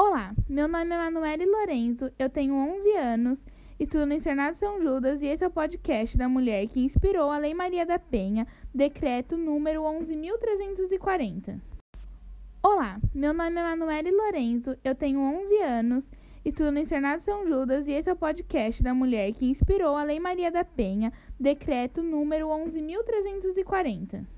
Olá, meu nome é Manuele Lorenzo, eu tenho 11 anos, estudo no Internado São Judas e esse é o podcast da mulher que inspirou a Lei Maria da Penha, decreto número 11.340. Olá, meu nome é Manuele Lorenzo, eu tenho 11 anos, estudo no Internado São Judas e esse é o podcast da mulher que inspirou a Lei Maria da Penha, decreto número 11.340.